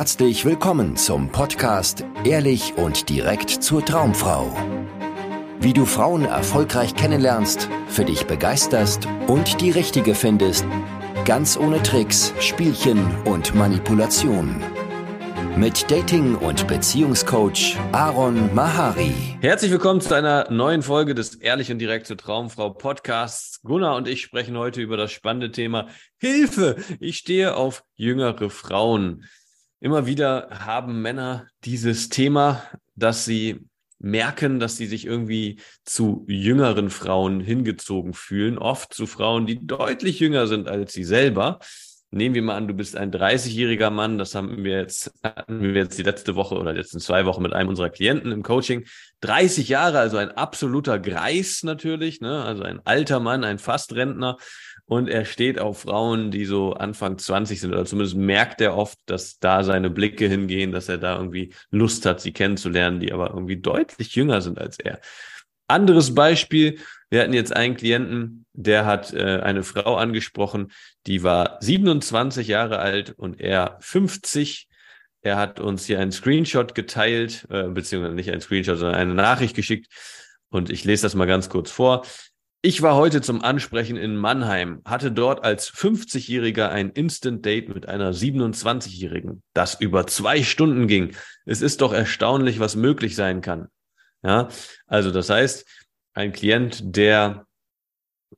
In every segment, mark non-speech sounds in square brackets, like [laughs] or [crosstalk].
herzlich willkommen zum Podcast Ehrlich und direkt zur Traumfrau. Wie du Frauen erfolgreich kennenlernst, für dich begeisterst und die richtige findest, ganz ohne Tricks, Spielchen und Manipulation. Mit Dating- und Beziehungscoach Aaron Mahari. Herzlich willkommen zu einer neuen Folge des Ehrlich und direkt zur Traumfrau Podcasts. Gunnar und ich sprechen heute über das spannende Thema Hilfe. Ich stehe auf jüngere Frauen. Immer wieder haben Männer dieses Thema, dass sie merken, dass sie sich irgendwie zu jüngeren Frauen hingezogen fühlen, oft zu Frauen, die deutlich jünger sind als sie selber. Nehmen wir mal an, du bist ein 30-jähriger Mann, das haben wir jetzt, hatten wir jetzt die letzte Woche oder letzten zwei Wochen mit einem unserer Klienten im Coaching. 30 Jahre, also ein absoluter Greis natürlich, ne? also ein alter Mann, ein Fastrentner. Und er steht auf Frauen, die so Anfang 20 sind, oder zumindest merkt er oft, dass da seine Blicke hingehen, dass er da irgendwie Lust hat, sie kennenzulernen, die aber irgendwie deutlich jünger sind als er. Anderes Beispiel, wir hatten jetzt einen Klienten, der hat äh, eine Frau angesprochen, die war 27 Jahre alt und er 50. Er hat uns hier einen Screenshot geteilt, äh, beziehungsweise nicht ein Screenshot, sondern eine Nachricht geschickt. Und ich lese das mal ganz kurz vor. Ich war heute zum Ansprechen in Mannheim, hatte dort als 50-Jähriger ein Instant Date mit einer 27-Jährigen, das über zwei Stunden ging. Es ist doch erstaunlich, was möglich sein kann. Ja, also das heißt, ein Klient, der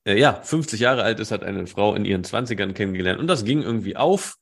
äh, ja 50 Jahre alt ist, hat eine Frau in ihren 20ern kennengelernt und das ging irgendwie auf.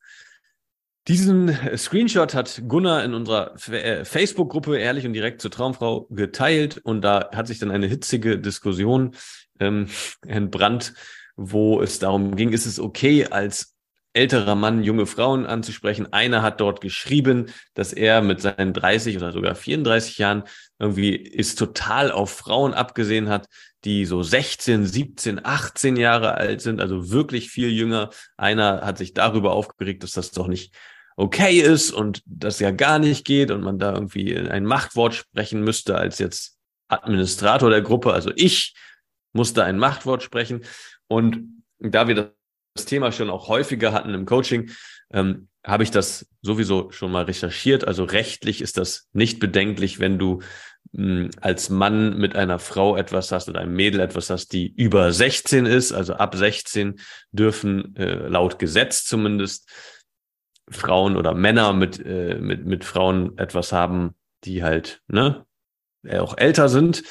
Diesen Screenshot hat Gunnar in unserer äh, Facebook-Gruppe ehrlich und direkt zur Traumfrau geteilt und da hat sich dann eine hitzige Diskussion ähm, [laughs] entbrannt, wo es darum ging, ist es okay, als älterer Mann junge Frauen anzusprechen. Einer hat dort geschrieben, dass er mit seinen 30 oder sogar 34 Jahren irgendwie ist total auf Frauen abgesehen hat, die so 16, 17, 18 Jahre alt sind, also wirklich viel jünger. Einer hat sich darüber aufgeregt, dass das doch nicht okay ist und das ja gar nicht geht und man da irgendwie ein Machtwort sprechen müsste als jetzt Administrator der Gruppe. Also ich musste ein Machtwort sprechen. Und da wir das Thema schon auch häufiger hatten im Coaching, ähm, habe ich das sowieso schon mal recherchiert. Also rechtlich ist das nicht bedenklich, wenn du hm, als Mann mit einer Frau etwas hast oder einem Mädel etwas hast, die über 16 ist. Also ab 16 dürfen äh, laut Gesetz zumindest Frauen oder Männer mit, äh, mit, mit Frauen etwas haben, die halt ne, auch älter sind.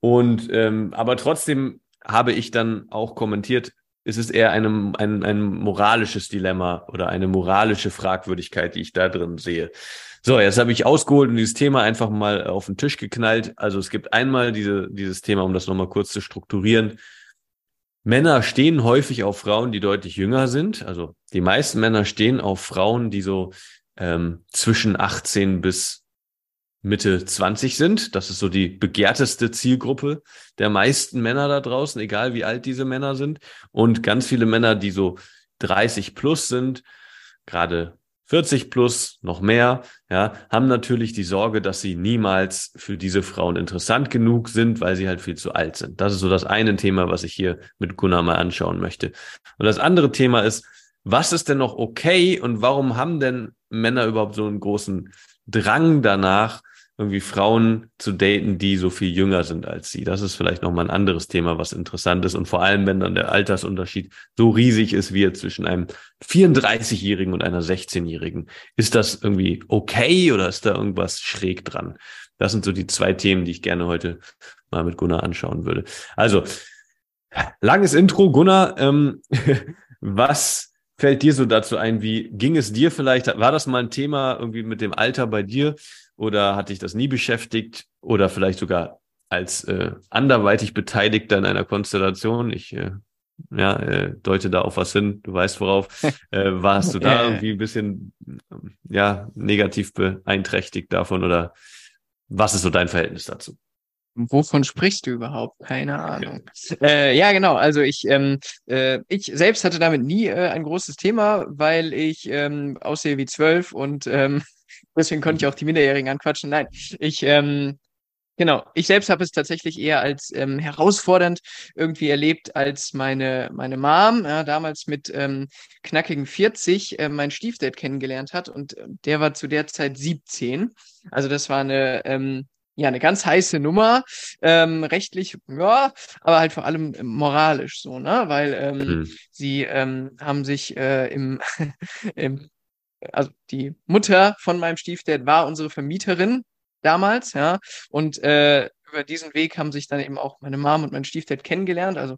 Und ähm, aber trotzdem habe ich dann auch kommentiert, ist es eher einem, ein, ein moralisches Dilemma oder eine moralische Fragwürdigkeit, die ich da drin sehe. So, jetzt habe ich ausgeholt und dieses Thema einfach mal auf den Tisch geknallt. Also es gibt einmal diese, dieses Thema, um das nochmal kurz zu strukturieren. Männer stehen häufig auf Frauen, die deutlich jünger sind. Also die meisten Männer stehen auf Frauen, die so ähm, zwischen 18 bis Mitte 20 sind. Das ist so die begehrteste Zielgruppe der meisten Männer da draußen, egal wie alt diese Männer sind. Und ganz viele Männer, die so 30 plus sind, gerade 40 plus, noch mehr, ja, haben natürlich die Sorge, dass sie niemals für diese Frauen interessant genug sind, weil sie halt viel zu alt sind. Das ist so das eine Thema, was ich hier mit Gunnar mal anschauen möchte. Und das andere Thema ist, was ist denn noch okay und warum haben denn Männer überhaupt so einen großen Drang danach, irgendwie Frauen zu daten, die so viel jünger sind als sie. Das ist vielleicht nochmal ein anderes Thema, was interessant ist. Und vor allem, wenn dann der Altersunterschied so riesig ist wie zwischen einem 34-Jährigen und einer 16-Jährigen. Ist das irgendwie okay oder ist da irgendwas schräg dran? Das sind so die zwei Themen, die ich gerne heute mal mit Gunnar anschauen würde. Also, langes Intro. Gunnar, ähm, [laughs] was fällt dir so dazu ein? Wie ging es dir vielleicht? War das mal ein Thema irgendwie mit dem Alter bei dir? Oder hat dich das nie beschäftigt? Oder vielleicht sogar als äh, anderweitig Beteiligter in einer Konstellation? Ich äh, ja, äh, deute da auf was hin, du weißt worauf. [laughs] Äh, warst du da irgendwie ein bisschen ja, negativ beeinträchtigt davon oder was ist so dein Verhältnis dazu? Wovon sprichst du überhaupt? Keine Ahnung. Ja, äh, ja genau. Also ich, ähm, äh, ich selbst hatte damit nie äh, ein großes Thema, weil ich ähm, aussehe wie zwölf und ähm, Deswegen konnte ich auch die Minderjährigen anquatschen. Nein, ich, ähm, Genau, ich selbst habe es tatsächlich eher als ähm, herausfordernd irgendwie erlebt, als meine, meine Mom ja, damals mit ähm, knackigen 40 äh, mein Stiefdad kennengelernt hat und äh, der war zu der Zeit 17. Also das war eine, ähm, ja, eine ganz heiße Nummer, ähm, rechtlich, ja, aber halt vor allem moralisch so, ne? Weil ähm, mhm. sie ähm, haben sich äh, im, [laughs] im also die Mutter von meinem Stiefdad war unsere Vermieterin damals, ja. Und äh, über diesen Weg haben sich dann eben auch meine Mom und mein Stiefdad kennengelernt. Also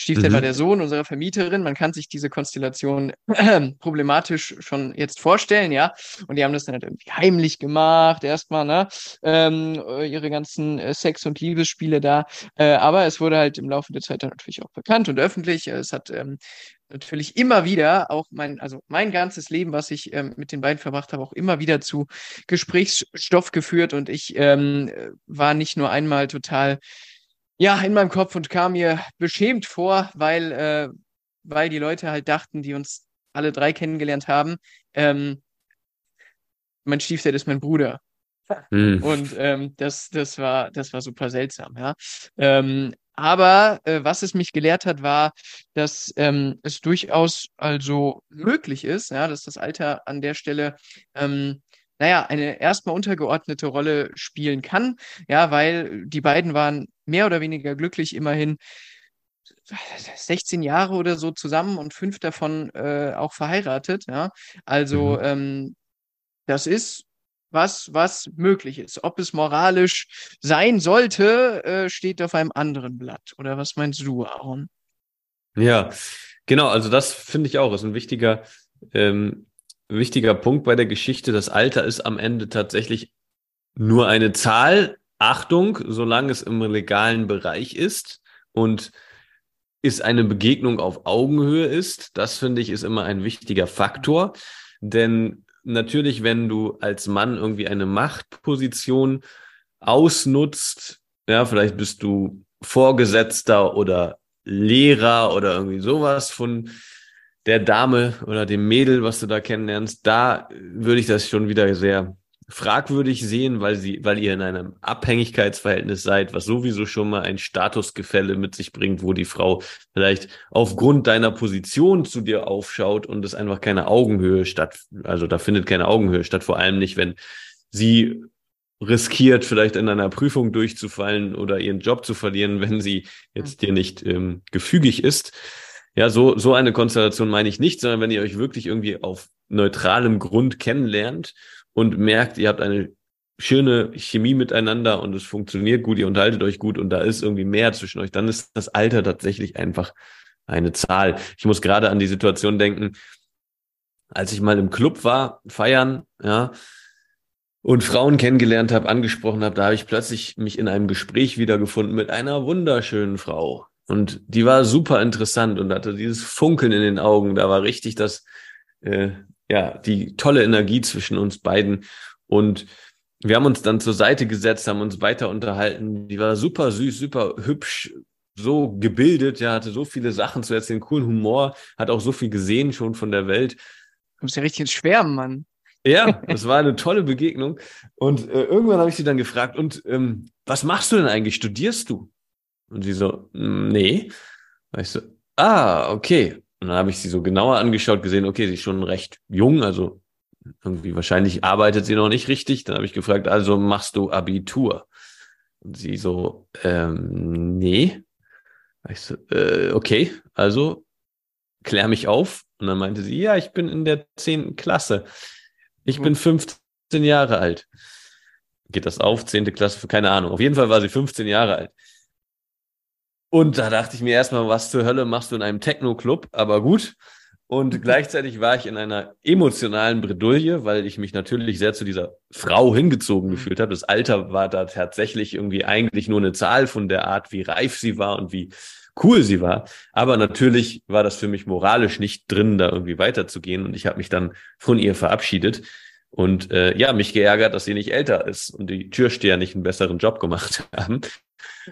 Stiefdad mhm. war der Sohn unserer Vermieterin. Man kann sich diese Konstellation äh, problematisch schon jetzt vorstellen, ja. Und die haben das dann halt irgendwie heimlich gemacht, erstmal, ne? Ähm, ihre ganzen äh, Sex- und Liebesspiele da. Äh, aber es wurde halt im Laufe der Zeit dann natürlich auch bekannt und öffentlich. Es hat ähm, natürlich immer wieder auch mein, also mein ganzes Leben, was ich ähm, mit den beiden verbracht habe, auch immer wieder zu Gesprächsstoff geführt und ich ähm, war nicht nur einmal total ja in meinem Kopf und kam mir beschämt vor, weil äh, weil die Leute halt dachten, die uns alle drei kennengelernt haben, ähm, mein Stiefdad ist mein Bruder. Hm. Und ähm, das, das war, das war super seltsam, ja. Ähm, aber äh, was es mich gelehrt hat, war, dass ähm, es durchaus also möglich ist, ja, dass das Alter an der Stelle ähm, naja, eine erstmal untergeordnete Rolle spielen kann, ja, weil die beiden waren mehr oder weniger glücklich, immerhin 16 Jahre oder so zusammen und fünf davon äh, auch verheiratet, ja. Also mhm. ähm, das ist was, was möglich ist. Ob es moralisch sein sollte, äh, steht auf einem anderen Blatt. Oder was meinst du, Aaron? Ja, genau. Also das finde ich auch, ist ein wichtiger, ähm, wichtiger Punkt bei der Geschichte. Das Alter ist am Ende tatsächlich nur eine Zahl. Achtung, solange es im legalen Bereich ist und ist eine Begegnung auf Augenhöhe ist, das finde ich ist immer ein wichtiger Faktor. Denn natürlich, wenn du als Mann irgendwie eine Machtposition ausnutzt, ja, vielleicht bist du Vorgesetzter oder Lehrer oder irgendwie sowas von der Dame oder dem Mädel, was du da kennenlernst, da würde ich das schon wieder sehr fragwürdig sehen, weil sie, weil ihr in einem Abhängigkeitsverhältnis seid, was sowieso schon mal ein Statusgefälle mit sich bringt, wo die Frau vielleicht aufgrund deiner Position zu dir aufschaut und es einfach keine Augenhöhe statt, also da findet keine Augenhöhe statt, vor allem nicht, wenn sie riskiert, vielleicht in einer Prüfung durchzufallen oder ihren Job zu verlieren, wenn sie jetzt dir nicht ähm, gefügig ist. Ja, so, so eine Konstellation meine ich nicht, sondern wenn ihr euch wirklich irgendwie auf neutralem Grund kennenlernt und merkt, ihr habt eine schöne Chemie miteinander und es funktioniert gut, ihr unterhaltet euch gut und da ist irgendwie mehr zwischen euch, dann ist das Alter tatsächlich einfach eine Zahl. Ich muss gerade an die Situation denken, als ich mal im Club war, feiern, ja, und Frauen kennengelernt habe, angesprochen habe, da habe ich plötzlich mich in einem Gespräch wiedergefunden mit einer wunderschönen Frau. Und die war super interessant und hatte dieses Funkeln in den Augen. Da war richtig das, äh, ja, die tolle Energie zwischen uns beiden. Und wir haben uns dann zur Seite gesetzt, haben uns weiter unterhalten. Die war super süß, super hübsch, so gebildet, ja, hatte so viele Sachen zu erzählen, coolen Humor, hat auch so viel gesehen schon von der Welt. Du bist ja richtig ins Schwärmen, Mann. Ja, das war eine tolle Begegnung. Und äh, irgendwann habe ich sie dann gefragt, und ähm, was machst du denn eigentlich? Studierst du? Und sie so, nee. Und ich so, ah, okay. Und dann habe ich sie so genauer angeschaut, gesehen, okay, sie ist schon recht jung, also irgendwie wahrscheinlich arbeitet sie noch nicht richtig. Dann habe ich gefragt, also machst du Abitur? Und sie so, ähm, nee. Ich so, äh, okay, also klär mich auf. Und dann meinte sie, ja, ich bin in der zehnten Klasse. Ich bin 15 Jahre alt. Geht das auf? Zehnte Klasse? Keine Ahnung. Auf jeden Fall war sie 15 Jahre alt. Und da dachte ich mir erstmal, was zur Hölle machst du in einem Techno-Club? Aber gut. Und [laughs] gleichzeitig war ich in einer emotionalen Bredouille, weil ich mich natürlich sehr zu dieser Frau hingezogen mhm. gefühlt habe. Das Alter war da tatsächlich irgendwie eigentlich nur eine Zahl von der Art, wie reif sie war und wie cool sie war. Aber natürlich war das für mich moralisch nicht drin, da irgendwie weiterzugehen. Und ich habe mich dann von ihr verabschiedet und äh, ja, mich geärgert, dass sie nicht älter ist und die Türsteher nicht einen besseren Job gemacht [laughs] haben.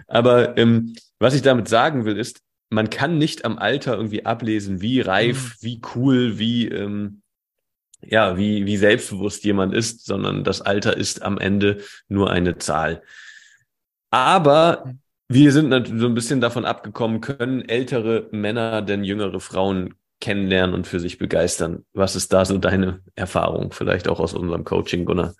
Aber ähm, was ich damit sagen will, ist, man kann nicht am Alter irgendwie ablesen, wie reif, mhm. wie cool, wie ähm, ja, wie, wie selbstbewusst jemand ist, sondern das Alter ist am Ende nur eine Zahl. Aber wir sind natürlich so ein bisschen davon abgekommen, können ältere Männer denn jüngere Frauen kennenlernen und für sich begeistern? Was ist da so deine Erfahrung, vielleicht auch aus unserem Coaching, Gunnar?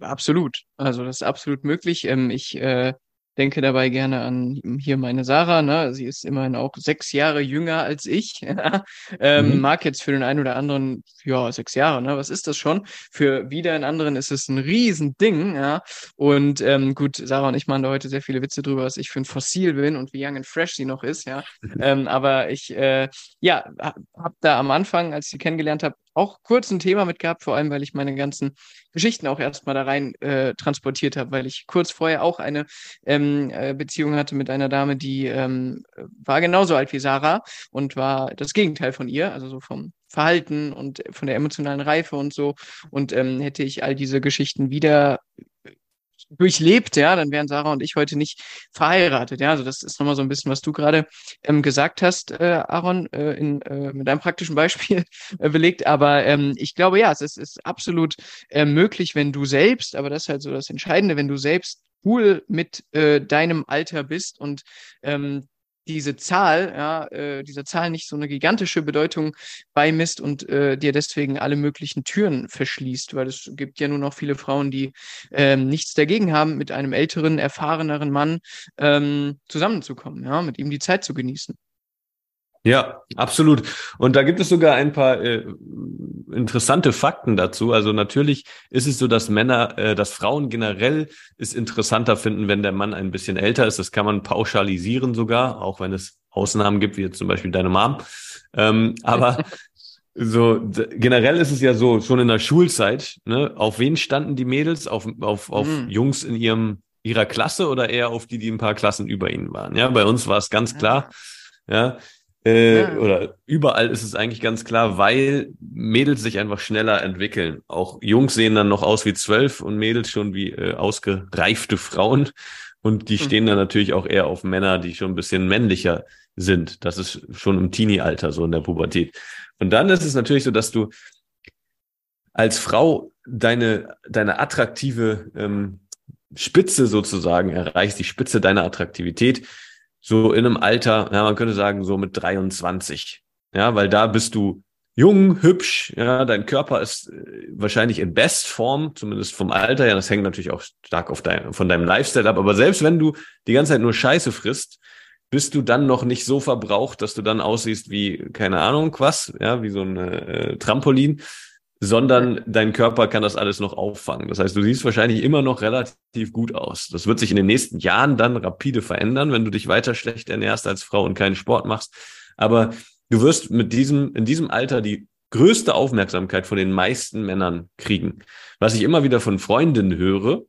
Absolut. Also das ist absolut möglich. Ähm, ich äh, denke dabei gerne an hier meine Sarah, ne? Sie ist immerhin auch sechs Jahre jünger als ich. [laughs] ähm, mhm. Mag jetzt für den einen oder anderen, ja, sechs Jahre, ne? Was ist das schon? Für wieder einen anderen ist es ein Riesending, ja. Und ähm, gut, Sarah und ich machen da heute sehr viele Witze drüber, was ich für ein Fossil bin und wie young and fresh sie noch ist, ja. [laughs] ähm, aber ich, äh, ja, hab da am Anfang, als ich sie kennengelernt habe, auch kurz ein Thema mit gehabt, vor allem, weil ich meine ganzen Geschichten auch erstmal da rein äh, transportiert habe, weil ich kurz vorher auch eine ähm, äh, Beziehung hatte mit einer Dame, die ähm, war genauso alt wie Sarah und war das Gegenteil von ihr, also so vom Verhalten und von der emotionalen Reife und so. Und ähm, hätte ich all diese Geschichten wieder durchlebt, ja, dann wären Sarah und ich heute nicht verheiratet, ja. Also das ist nochmal so ein bisschen, was du gerade ähm, gesagt hast, äh, Aaron, äh, in, äh, mit einem praktischen Beispiel [laughs] äh, belegt. Aber ähm, ich glaube, ja, es ist, ist absolut äh, möglich, wenn du selbst, aber das ist halt so das Entscheidende, wenn du selbst cool mit äh, deinem Alter bist und ähm, diese Zahl, ja, äh, dieser Zahl nicht so eine gigantische Bedeutung beimisst und äh, dir deswegen alle möglichen Türen verschließt, weil es gibt ja nur noch viele Frauen, die ähm, nichts dagegen haben, mit einem älteren, erfahreneren Mann ähm, zusammenzukommen, ja, mit ihm die Zeit zu genießen. Ja, absolut. Und da gibt es sogar ein paar äh, interessante Fakten dazu. Also natürlich ist es so, dass Männer, äh, dass Frauen generell es interessanter finden, wenn der Mann ein bisschen älter ist. Das kann man pauschalisieren sogar, auch wenn es Ausnahmen gibt, wie jetzt zum Beispiel deine Mom. Ähm, aber [laughs] so generell ist es ja so, schon in der Schulzeit, ne, auf wen standen die Mädels? Auf, auf, auf mhm. Jungs in ihrem ihrer Klasse oder eher auf die, die ein paar Klassen über ihnen waren? Ja, bei uns war es ganz klar. Ja, äh, ja. Oder überall ist es eigentlich ganz klar, weil Mädels sich einfach schneller entwickeln. Auch Jungs sehen dann noch aus wie zwölf und Mädels schon wie äh, ausgereifte Frauen. Und die hm. stehen dann natürlich auch eher auf Männer, die schon ein bisschen männlicher sind. Das ist schon im Teenie-Alter, so in der Pubertät. Und dann ist es natürlich so, dass du als Frau deine, deine attraktive ähm, Spitze sozusagen erreichst, die Spitze deiner Attraktivität, so in einem Alter, ja, man könnte sagen, so mit 23. Ja, weil da bist du jung, hübsch, ja, dein Körper ist äh, wahrscheinlich in Bestform, zumindest vom Alter ja, das hängt natürlich auch stark auf dein, von deinem Lifestyle ab, aber selbst wenn du die ganze Zeit nur Scheiße frisst, bist du dann noch nicht so verbraucht, dass du dann aussiehst wie, keine Ahnung, was, ja, wie so ein äh, Trampolin, sondern dein Körper kann das alles noch auffangen. Das heißt, du siehst wahrscheinlich immer noch relativ gut aus. Das wird sich in den nächsten Jahren dann rapide verändern, wenn du dich weiter schlecht ernährst als Frau und keinen Sport machst. Aber du wirst mit diesem, in diesem Alter die größte Aufmerksamkeit von den meisten Männern kriegen. Was ich immer wieder von Freundinnen höre,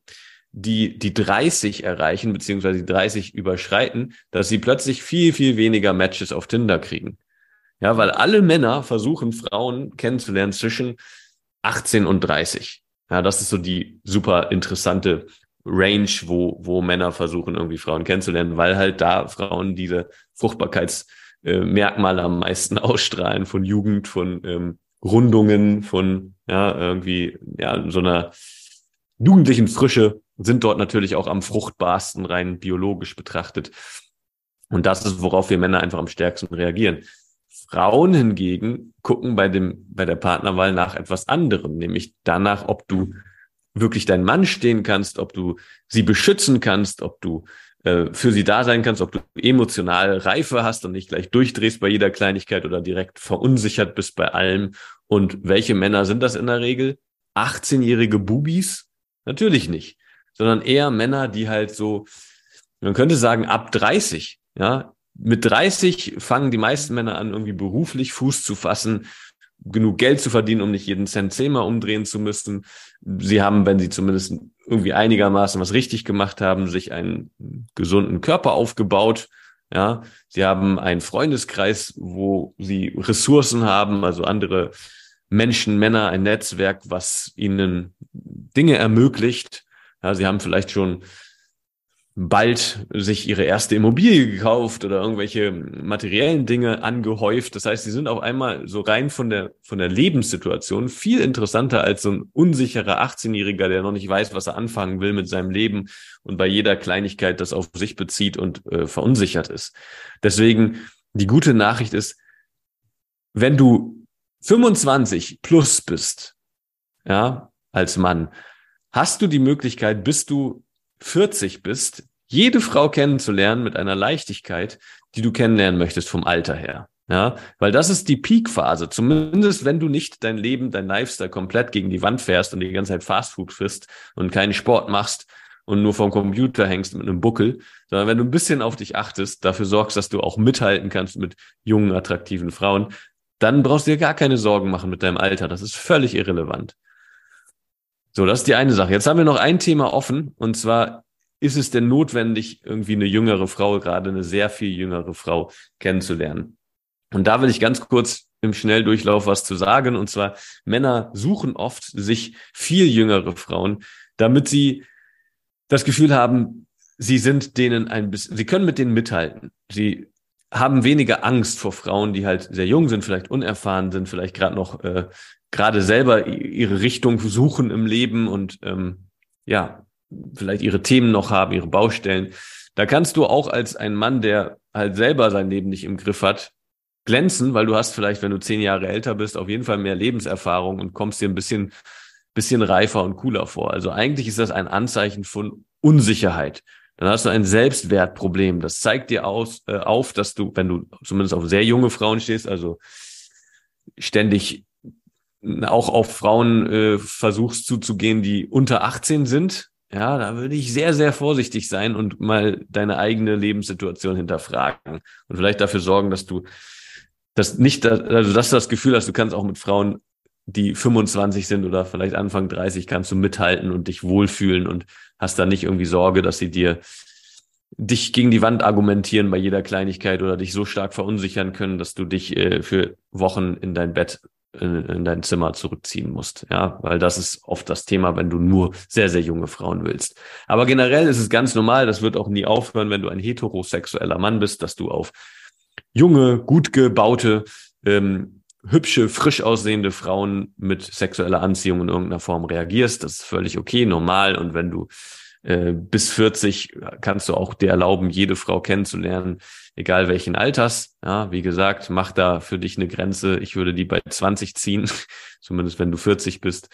die die 30 erreichen, beziehungsweise die 30 überschreiten, dass sie plötzlich viel, viel weniger Matches auf Tinder kriegen. Ja, weil alle Männer versuchen, Frauen kennenzulernen zwischen 18 und 30. Ja, das ist so die super interessante Range, wo, wo Männer versuchen, irgendwie Frauen kennenzulernen, weil halt da Frauen diese Fruchtbarkeitsmerkmale äh, am meisten [laughs] ausstrahlen von Jugend, von ähm, Rundungen, von ja, irgendwie, ja, so einer jugendlichen Frische sind dort natürlich auch am fruchtbarsten, rein biologisch betrachtet. Und das ist, worauf wir Männer einfach am stärksten reagieren. Frauen hingegen gucken bei dem, bei der Partnerwahl nach etwas anderem, nämlich danach, ob du wirklich dein Mann stehen kannst, ob du sie beschützen kannst, ob du äh, für sie da sein kannst, ob du emotional Reife hast und nicht gleich durchdrehst bei jeder Kleinigkeit oder direkt verunsichert bist bei allem. Und welche Männer sind das in der Regel? 18-jährige Bubis? Natürlich nicht, sondern eher Männer, die halt so, man könnte sagen, ab 30, ja, mit 30 fangen die meisten Männer an, irgendwie beruflich Fuß zu fassen, genug Geld zu verdienen, um nicht jeden Cent zehnmal umdrehen zu müssen. Sie haben, wenn sie zumindest irgendwie einigermaßen was richtig gemacht haben, sich einen gesunden Körper aufgebaut. Ja, sie haben einen Freundeskreis, wo sie Ressourcen haben, also andere Menschen, Männer, ein Netzwerk, was ihnen Dinge ermöglicht. Ja, sie haben vielleicht schon bald sich ihre erste Immobilie gekauft oder irgendwelche materiellen Dinge angehäuft. Das heißt, sie sind auf einmal so rein von der, von der Lebenssituation viel interessanter als so ein unsicherer 18-Jähriger, der noch nicht weiß, was er anfangen will mit seinem Leben und bei jeder Kleinigkeit das auf sich bezieht und äh, verunsichert ist. Deswegen, die gute Nachricht ist, wenn du 25 plus bist, ja, als Mann, hast du die Möglichkeit, bis du 40 bist, jede Frau kennenzulernen mit einer Leichtigkeit, die du kennenlernen möchtest vom Alter her. Ja, weil das ist die Peak-Phase. Zumindest wenn du nicht dein Leben, dein Lifestyle komplett gegen die Wand fährst und die ganze Zeit Fastfood frisst und keinen Sport machst und nur vom Computer hängst mit einem Buckel, sondern wenn du ein bisschen auf dich achtest, dafür sorgst, dass du auch mithalten kannst mit jungen, attraktiven Frauen, dann brauchst du dir gar keine Sorgen machen mit deinem Alter. Das ist völlig irrelevant. So, das ist die eine Sache. Jetzt haben wir noch ein Thema offen und zwar ist es denn notwendig, irgendwie eine jüngere Frau, gerade eine sehr viel jüngere Frau kennenzulernen? Und da will ich ganz kurz im Schnelldurchlauf was zu sagen. Und zwar, Männer suchen oft sich viel jüngere Frauen, damit sie das Gefühl haben, sie sind denen ein bisschen, sie können mit denen mithalten. Sie haben weniger Angst vor Frauen, die halt sehr jung sind, vielleicht unerfahren sind, vielleicht gerade noch äh, gerade selber ihre Richtung suchen im Leben und ähm, ja, vielleicht ihre Themen noch haben, ihre Baustellen. Da kannst du auch als ein Mann, der halt selber sein Leben nicht im Griff hat, glänzen, weil du hast vielleicht, wenn du zehn Jahre älter bist, auf jeden Fall mehr Lebenserfahrung und kommst dir ein bisschen, bisschen reifer und cooler vor. Also eigentlich ist das ein Anzeichen von Unsicherheit. Dann hast du ein Selbstwertproblem. Das zeigt dir aus, äh, auf, dass du, wenn du zumindest auf sehr junge Frauen stehst, also ständig auch auf Frauen äh, versuchst zuzugehen, die unter 18 sind, ja, da würde ich sehr, sehr vorsichtig sein und mal deine eigene Lebenssituation hinterfragen und vielleicht dafür sorgen, dass du das nicht, also dass du das Gefühl hast, du kannst auch mit Frauen, die 25 sind oder vielleicht Anfang 30, kannst du mithalten und dich wohlfühlen und hast da nicht irgendwie Sorge, dass sie dir dich gegen die Wand argumentieren bei jeder Kleinigkeit oder dich so stark verunsichern können, dass du dich äh, für Wochen in dein Bett in, in dein Zimmer zurückziehen musst. Ja, weil das ist oft das Thema, wenn du nur sehr, sehr junge Frauen willst. Aber generell ist es ganz normal, das wird auch nie aufhören, wenn du ein heterosexueller Mann bist, dass du auf junge, gut gebaute, ähm, hübsche, frisch aussehende Frauen mit sexueller Anziehung in irgendeiner Form reagierst. Das ist völlig okay, normal. Und wenn du äh, bis 40 kannst du auch dir erlauben, jede Frau kennenzulernen, egal welchen Alters. Ja, wie gesagt, mach da für dich eine Grenze. Ich würde die bei 20 ziehen, [laughs] zumindest wenn du 40 bist.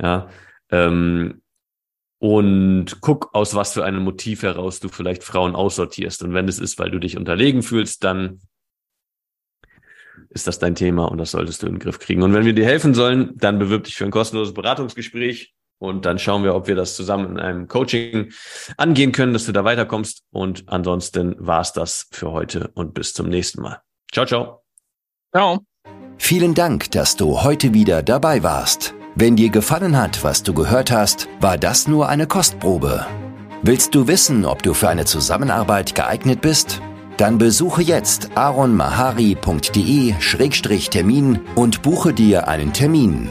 Ja, ähm, und guck, aus was für einem Motiv heraus du vielleicht Frauen aussortierst. Und wenn es ist, weil du dich unterlegen fühlst, dann ist das dein Thema und das solltest du in den Griff kriegen. Und wenn wir dir helfen sollen, dann bewirb dich für ein kostenloses Beratungsgespräch und dann schauen wir, ob wir das zusammen in einem Coaching angehen können, dass du da weiterkommst. Und ansonsten war's das für heute und bis zum nächsten Mal. Ciao, ciao. Ciao. Vielen Dank, dass du heute wieder dabei warst. Wenn dir gefallen hat, was du gehört hast, war das nur eine Kostprobe. Willst du wissen, ob du für eine Zusammenarbeit geeignet bist? Dann besuche jetzt aronmahari.de-termin und buche dir einen Termin.